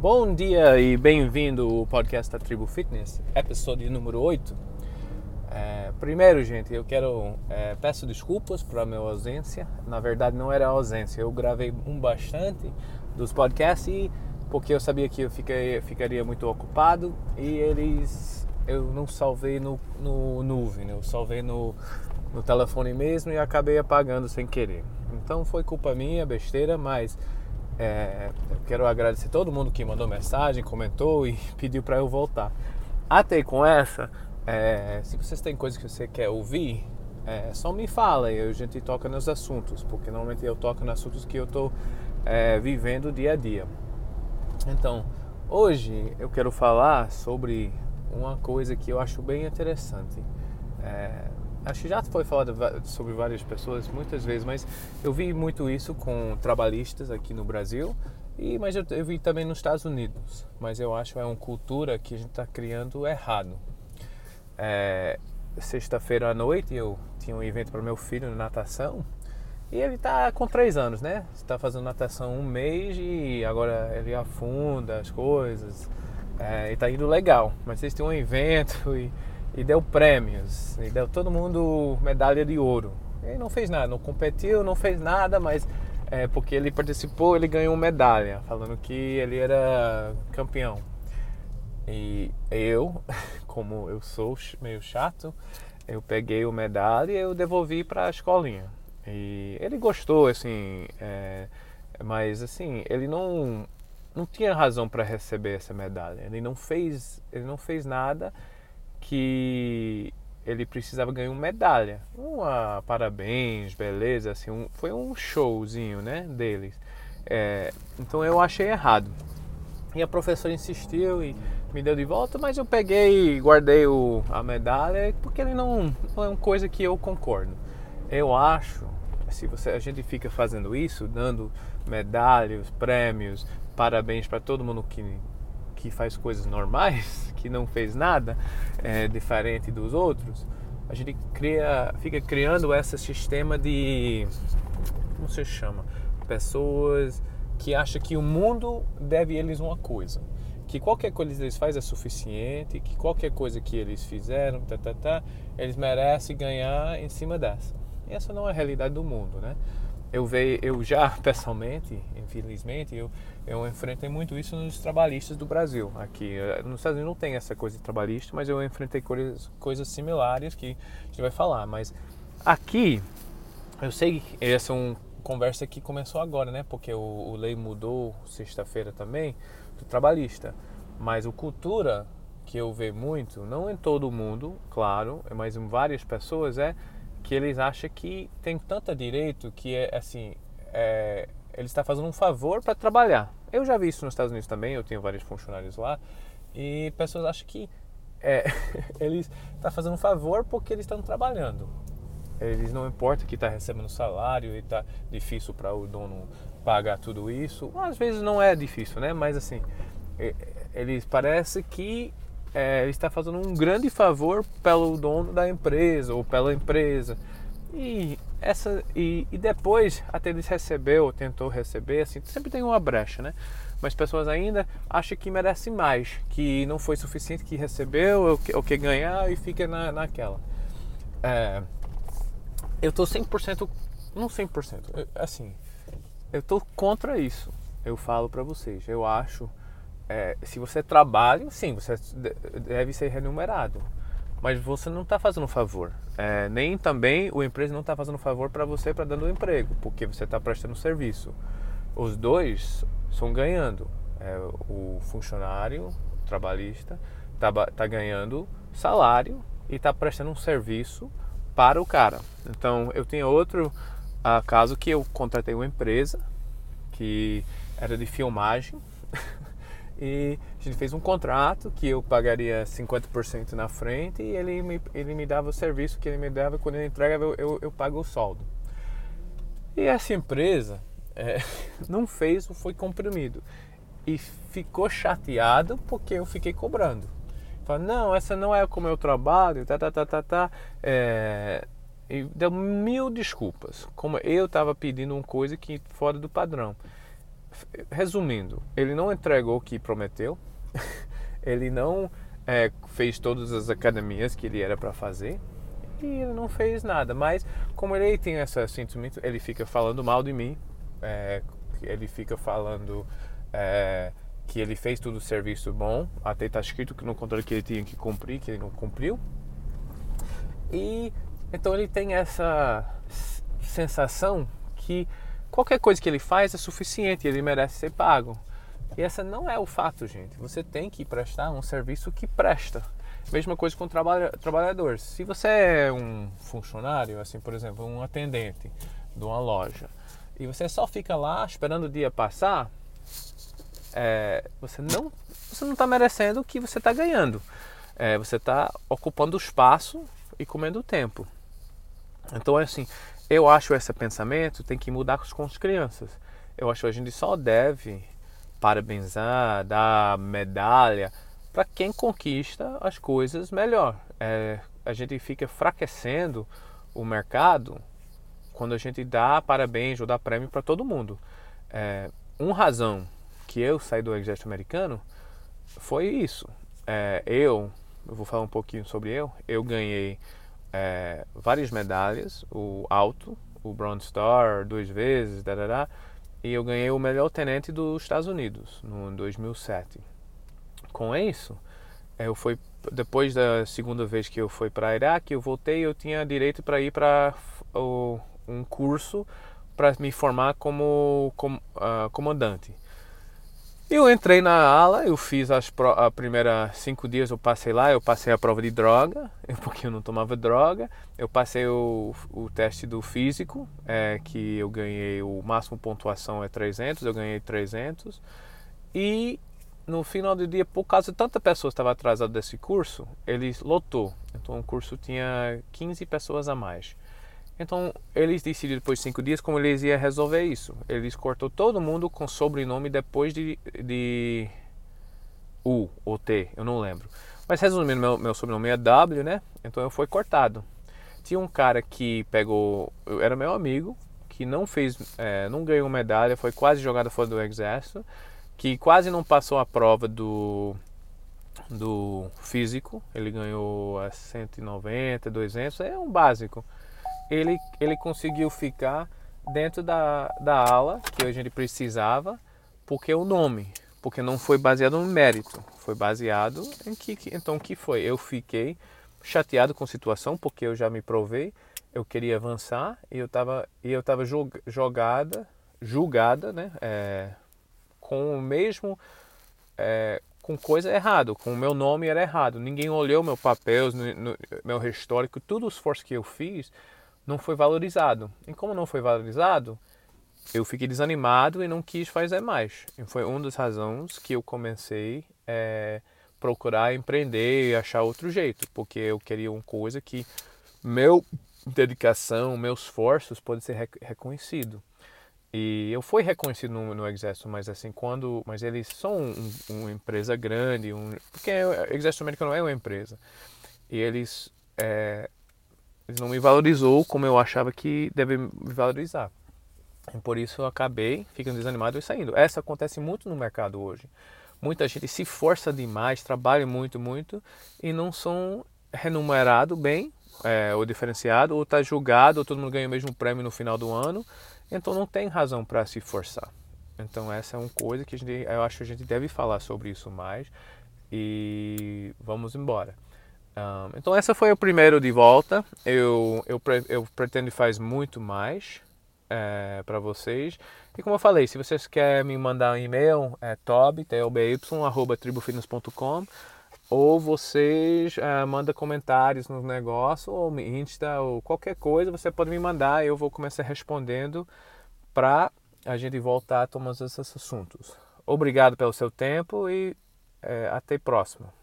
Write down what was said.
Bom dia e bem-vindo ao podcast da Tribo Fitness, episódio número 8. É, primeiro, gente, eu quero é, peço desculpas pela minha ausência. Na verdade, não era ausência, eu gravei um bastante dos podcasts e porque eu sabia que eu fiquei, ficaria muito ocupado e eles eu não salvei no, no nuvem, né? eu salvei no, no telefone mesmo e acabei apagando sem querer. Então foi culpa minha, besteira, mas é, quero agradecer todo mundo que mandou mensagem, comentou e pediu para eu voltar. Até com essa, é, se vocês têm coisas que você quer ouvir, é, só me fala e a gente toca nos assuntos, porque normalmente eu toco nos assuntos que eu estou é, vivendo dia a dia. Então, hoje eu quero falar sobre uma coisa que eu acho bem interessante. É, acho que já foi falado sobre várias pessoas muitas vezes, mas eu vi muito isso com trabalhistas aqui no Brasil e mas eu, eu vi também nos Estados Unidos. Mas eu acho que é uma cultura que a gente está criando errado. É, Sexta-feira à noite eu tinha um evento para meu filho de natação e ele está com três anos, né? Está fazendo natação um mês e agora ele afunda as coisas. É, e está indo legal. Mas eles têm um evento e e deu prêmios, e deu todo mundo medalha de ouro. Ele não fez nada, não competiu, não fez nada, mas é, porque ele participou, ele ganhou medalha, falando que ele era campeão. E eu, como eu sou meio chato, eu peguei o medalha e eu devolvi para a escolinha. E ele gostou, assim, é, mas assim, ele não não tinha razão para receber essa medalha. Ele não fez, ele não fez nada que ele precisava ganhar uma medalha. Uma parabéns, beleza, assim, um, foi um showzinho, né, deles. É, então eu achei errado. E a professora insistiu e me deu de volta, mas eu peguei e guardei o, a medalha porque ele não, não é uma coisa que eu concordo. Eu acho, se você, a gente fica fazendo isso, dando medalhas, prêmios, parabéns para todo mundo que que faz coisas normais, que não fez nada é, diferente dos outros, a gente cria, fica criando esse sistema de como se chama, pessoas que acham que o mundo deve eles uma coisa, que qualquer coisa que eles fazem é suficiente, que qualquer coisa que eles fizeram, tá, tá, tá, eles merecem ganhar em cima dessa. E essa não é a realidade do mundo, né? Eu vejo, eu já pessoalmente, infelizmente, eu, eu enfrentei muito isso nos trabalhistas do Brasil. Aqui, eh, nos Estados Unidos não tem essa coisa de trabalhista, mas eu enfrentei coisas, coisas similares que a gente vai falar. Mas aqui, eu sei que essa é uma conversa que começou agora, né? Porque o, o lei mudou sexta-feira também do trabalhista. Mas o cultura que eu vejo muito, não em todo mundo, claro, mas em várias pessoas, é que eles acham que tem tanto direito que é assim, é, ele está fazendo um favor para trabalhar. Eu já vi isso nos Estados Unidos também, eu tenho vários funcionários lá e pessoas acham que é, eles estão tá fazendo um favor porque eles estão trabalhando. Eles não importa que está recebendo salário e está difícil para o dono pagar tudo isso. Às vezes não é difícil, né? Mas assim, eles parece que é, está fazendo um grande favor pelo dono da empresa ou pela empresa. E essa e, e depois até ele recebeu, tentou receber, assim, sempre tem uma brecha, né? Mas pessoas ainda acham que merece mais, que não foi suficiente que recebeu ou que, ou que ganhar e fica na, naquela. É, eu tô 100%, não 100%, assim, eu tô contra isso. Eu falo para vocês, eu acho é, se você trabalha, sim, você deve ser remunerado. Mas você não está fazendo um favor. É, nem também o empresa não está fazendo um favor para você para dando um emprego, porque você está prestando serviço. Os dois estão ganhando. É, o funcionário o trabalhista está tá ganhando salário e está prestando um serviço para o cara. Então eu tenho outro uh, caso que eu contratei uma empresa que era de filmagem e a gente fez um contrato que eu pagaria 50% na frente e ele me, ele me dava o serviço que ele me dava quando ele entregava eu, eu, eu pago o saldo. E essa empresa é, não fez o foi comprimido e ficou chateado porque eu fiquei cobrando. Falou, não, essa não é como eu trabalho, tá, tá, tá, tá, tá. É, e deu mil desculpas, como eu estava pedindo uma coisa que fora do padrão. Resumindo, ele não entregou o que prometeu, ele não é, fez todas as academias que ele era para fazer e ele não fez nada. Mas como ele tem essa sentimento, ele fica falando mal de mim, é, ele fica falando é, que ele fez tudo o serviço bom, até está escrito que no contrato que ele tinha que cumprir, que ele não cumpriu. E então ele tem essa sensação que qualquer coisa que ele faz é suficiente, ele merece ser pago. E essa não é o fato, gente. Você tem que prestar um serviço que presta. Mesma coisa com o trabalhador. Se você é um funcionário, assim, por exemplo, um atendente de uma loja, e você só fica lá esperando o dia passar, é, você não você não está merecendo o que você está ganhando. É, você está ocupando espaço e comendo tempo. Então, é assim, eu acho esse pensamento tem que mudar com as crianças. Eu acho que a gente só deve parabenizar, dar medalha para quem conquista as coisas melhor. É, a gente fica enfraquecendo o mercado quando a gente dá parabéns ou dá prêmio para todo mundo. É, uma razão que eu saí do exército americano foi isso. É, eu, eu vou falar um pouquinho sobre eu. Eu ganhei é, várias medalhas, o alto, o Bronze Star duas vezes, da e eu ganhei o melhor tenente dos Estados Unidos no 2007. Com isso, eu fui depois da segunda vez que eu fui para Iraque, eu voltei, eu tinha direito para ir para um curso para me formar como, como uh, comandante. Eu entrei na ala, eu fiz as a primeira cinco dias, eu passei lá, eu passei a prova de droga, porque eu não tomava droga. Eu passei o, o teste do físico, é, que eu ganhei, o máximo pontuação é 300, eu ganhei 300. E no final do dia, por causa de tanta pessoa estava atrasada desse curso, ele lotou. Então o curso tinha 15 pessoas a mais. Então, eles decidiram depois de cinco dias como eles iam resolver isso. Eles cortou todo mundo com sobrenome depois de, de U ou T, eu não lembro. Mas resumindo, meu, meu sobrenome é W, né? Então eu fui cortado. Tinha um cara que pegou, era meu amigo, que não fez, é, não ganhou medalha, foi quase jogado fora do exército, que quase não passou a prova do do físico, ele ganhou a 190, 200, é um básico ele, ele conseguiu ficar dentro da, da ala que a gente precisava, porque o nome, porque não foi baseado no mérito, foi baseado em que, então que foi. Eu fiquei chateado com a situação porque eu já me provei, eu queria avançar e eu estava e eu estava jogada, julgada, né, é, com o mesmo é, com coisa errada, com o meu nome era errado. Ninguém olhou meu papel, meu histórico, todo o esforço que eu fiz não foi valorizado. E como não foi valorizado, eu fiquei desanimado e não quis fazer mais. E foi uma das razões que eu comecei a é, procurar empreender e achar outro jeito, porque eu queria uma coisa que meu dedicação, meus esforços podem ser reconhecido. E eu fui reconhecido no, no, exército, mas assim quando, mas eles são um, uma empresa grande, um, porque o exército americano é uma empresa e eles é, ele não me valorizou como eu achava que deve me valorizar. E por isso eu acabei ficando desanimado e saindo. Essa acontece muito no mercado hoje. Muita gente se força demais, trabalha muito, muito e não são remunerados bem, é, ou diferenciado, ou está julgado, ou todo mundo ganha o mesmo prêmio no final do ano. Então não tem razão para se forçar. Então essa é uma coisa que gente, eu acho que a gente deve falar sobre isso mais. E vamos embora. Um, então essa foi o primeiro de volta. Eu, eu, eu pretendo fazer muito mais é, para vocês. E como eu falei, se vocês querem me mandar um e-mail, é tribufitness.com ou vocês é, mandam comentários no negócio, ou me Insta, ou qualquer coisa, você pode me mandar, eu vou começar respondendo para a gente voltar a tomar esses assuntos. Obrigado pelo seu tempo e é, até próximo.